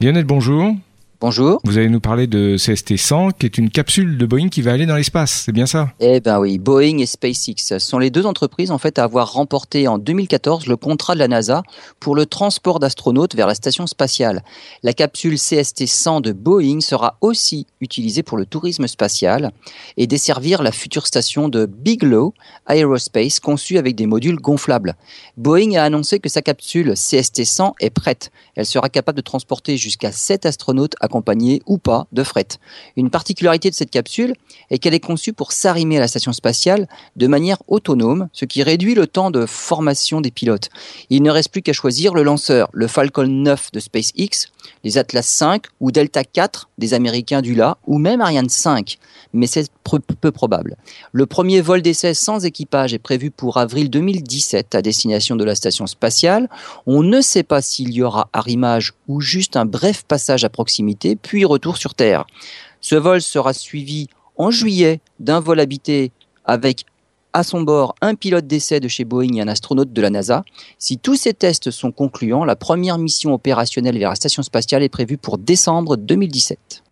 Lionel, bonjour. Bonjour. Vous allez nous parler de CST-100, qui est une capsule de Boeing qui va aller dans l'espace, c'est bien ça? Eh ben oui, Boeing et SpaceX sont les deux entreprises en fait à avoir remporté en 2014 le contrat de la NASA pour le transport d'astronautes vers la station spatiale. La capsule CST-100 de Boeing sera aussi utilisée pour le tourisme spatial et desservir la future station de Bigelow Aerospace conçue avec des modules gonflables. Boeing a annoncé que sa capsule CST-100 est prête. Elle sera capable de transporter jusqu'à 7 astronautes à accompagnée ou pas de fret. Une particularité de cette capsule est qu'elle est conçue pour s'arrimer à la station spatiale de manière autonome, ce qui réduit le temps de formation des pilotes. Il ne reste plus qu'à choisir le lanceur, le Falcon 9 de SpaceX, les Atlas 5 ou Delta 4 des Américains du LA, ou même Ariane 5, mais c'est peu probable. Le premier vol d'essai sans équipage est prévu pour avril 2017 à destination de la station spatiale. On ne sait pas s'il y aura arrimage ou juste un bref passage à proximité, puis retour sur Terre. Ce vol sera suivi en juillet d'un vol habité avec à son bord un pilote d'essai de chez Boeing et un astronaute de la NASA. Si tous ces tests sont concluants, la première mission opérationnelle vers la station spatiale est prévue pour décembre 2017.